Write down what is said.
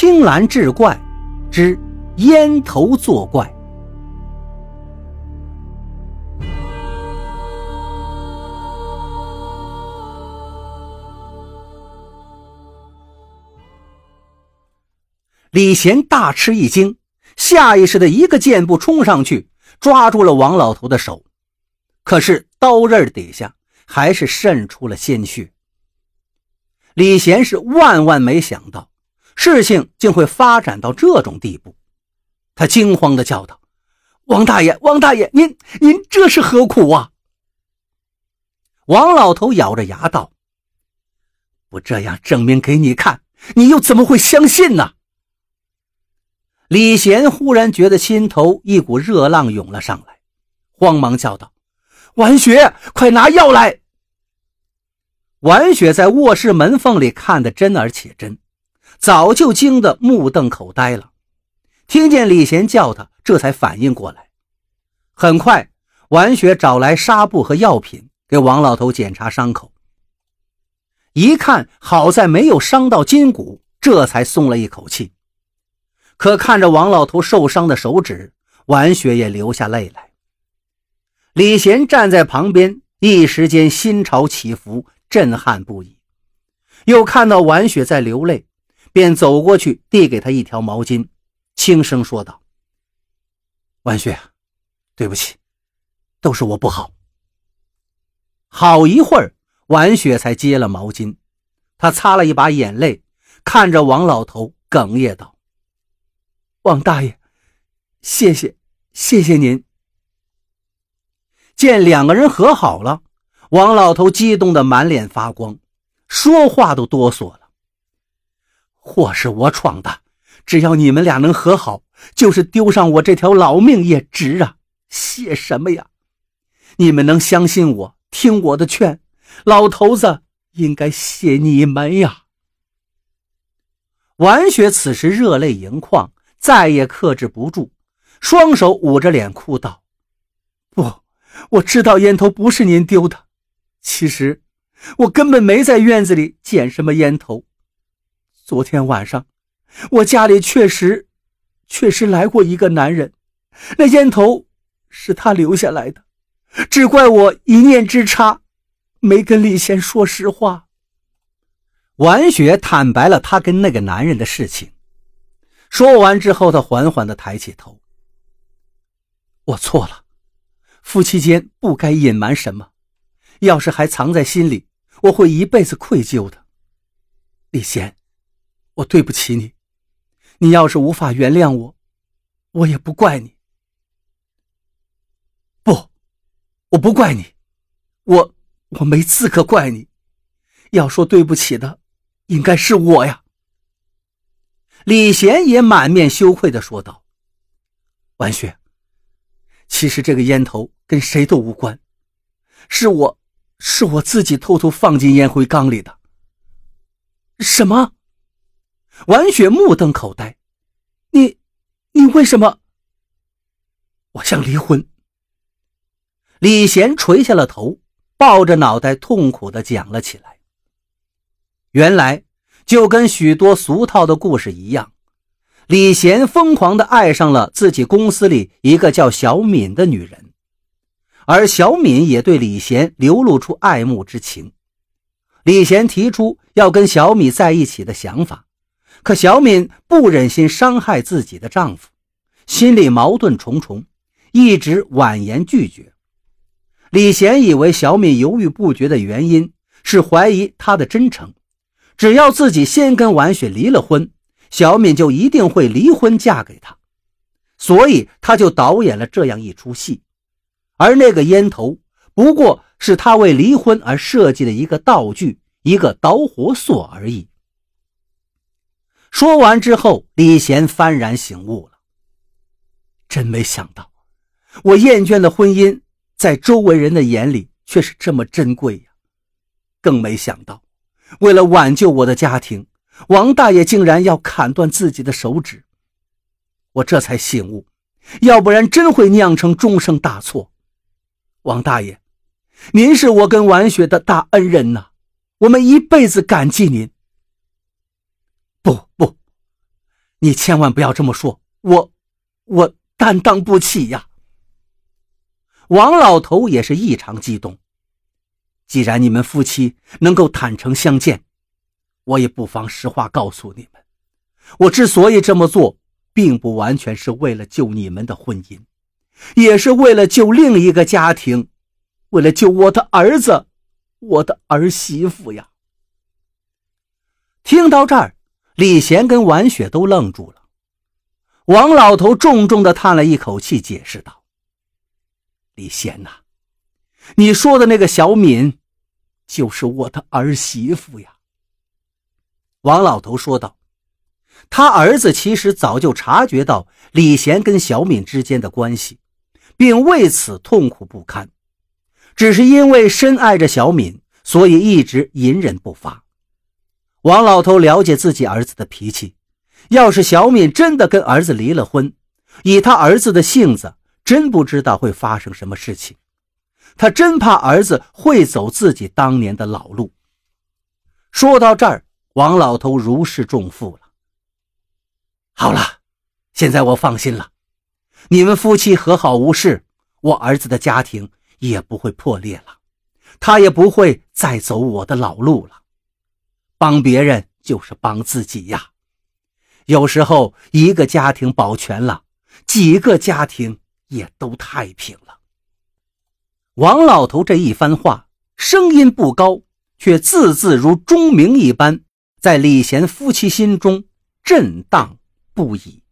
青蓝志怪之烟头作怪。李贤大吃一惊，下意识的一个箭步冲上去，抓住了王老头的手。可是刀刃底下还是渗出了鲜血。李贤是万万没想到，事情竟会发展到这种地步。他惊慌的叫道：“王大爷，王大爷，您您这是何苦啊？”王老头咬着牙道：“不这样证明给你看，你又怎么会相信呢？”李贤忽然觉得心头一股热浪涌了上来，慌忙叫道：“婉雪，快拿药来！”婉雪在卧室门缝里看得真而且真，早就惊得目瞪口呆了。听见李贤叫他，这才反应过来。很快，婉雪找来纱布和药品，给王老头检查伤口。一看，好在没有伤到筋骨，这才松了一口气。可看着王老头受伤的手指，婉雪也流下泪来。李贤站在旁边，一时间心潮起伏，震撼不已。又看到婉雪在流泪，便走过去递给他一条毛巾，轻声说道：“婉雪，对不起，都是我不好。”好一会儿，婉雪才接了毛巾，她擦了一把眼泪，看着王老头，哽咽道。王大爷，谢谢，谢谢您。见两个人和好了，王老头激动的满脸发光，说话都哆嗦。祸是我闯的，只要你们俩能和好，就是丢上我这条老命也值啊！谢什么呀？你们能相信我，听我的劝，老头子应该谢你们呀。婉雪此时热泪盈眶。再也克制不住，双手捂着脸哭道：“不，我知道烟头不是您丢的。其实，我根本没在院子里捡什么烟头。昨天晚上，我家里确实，确实来过一个男人，那烟头是他留下来的。只怪我一念之差，没跟李贤说实话。”婉雪坦白了她跟那个男人的事情。说完之后，她缓缓的抬起头。我错了，夫妻间不该隐瞒什么，要是还藏在心里，我会一辈子愧疚的。李贤，我对不起你，你要是无法原谅我，我也不怪你。不，我不怪你，我我没资格怪你，要说对不起的，应该是我呀。李贤也满面羞愧的说道：“婉雪，其实这个烟头跟谁都无关，是我，是我自己偷偷放进烟灰缸里的。”什么？婉雪目瞪口呆：“你，你为什么？”我想离婚。李贤垂下了头，抱着脑袋痛苦地讲了起来。原来。就跟许多俗套的故事一样，李贤疯狂地爱上了自己公司里一个叫小敏的女人，而小敏也对李贤流露出爱慕之情。李贤提出要跟小敏在一起的想法，可小敏不忍心伤害自己的丈夫，心里矛盾重重，一直婉言拒绝。李贤以为小敏犹豫不决的原因是怀疑他的真诚。只要自己先跟婉雪离了婚，小敏就一定会离婚嫁给他，所以他就导演了这样一出戏。而那个烟头不过是他为离婚而设计的一个道具，一个导火索而已。说完之后，李贤幡然醒悟了，真没想到，我厌倦的婚姻在周围人的眼里却是这么珍贵呀，更没想到。为了挽救我的家庭，王大爷竟然要砍断自己的手指。我这才醒悟，要不然真会酿成终生大错。王大爷，您是我跟婉雪的大恩人呐，我们一辈子感激您。不不，你千万不要这么说，我，我担当不起呀。王老头也是异常激动。既然你们夫妻能够坦诚相见，我也不妨实话告诉你们：我之所以这么做，并不完全是为了救你们的婚姻，也是为了救另一个家庭，为了救我的儿子，我的儿媳妇呀。听到这儿，李贤跟婉雪都愣住了。王老头重重的叹了一口气，解释道：“李贤呐。”你说的那个小敏，就是我的儿媳妇呀。”王老头说道。他儿子其实早就察觉到李贤跟小敏之间的关系，并为此痛苦不堪，只是因为深爱着小敏，所以一直隐忍不发。王老头了解自己儿子的脾气，要是小敏真的跟儿子离了婚，以他儿子的性子，真不知道会发生什么事情。他真怕儿子会走自己当年的老路。说到这儿，王老头如释重负了。好了，现在我放心了，你们夫妻和好无事，我儿子的家庭也不会破裂了，他也不会再走我的老路了。帮别人就是帮自己呀。有时候一个家庭保全了，几个家庭也都太平了。王老头这一番话，声音不高，却字字如钟鸣一般，在李贤夫妻心中震荡不已。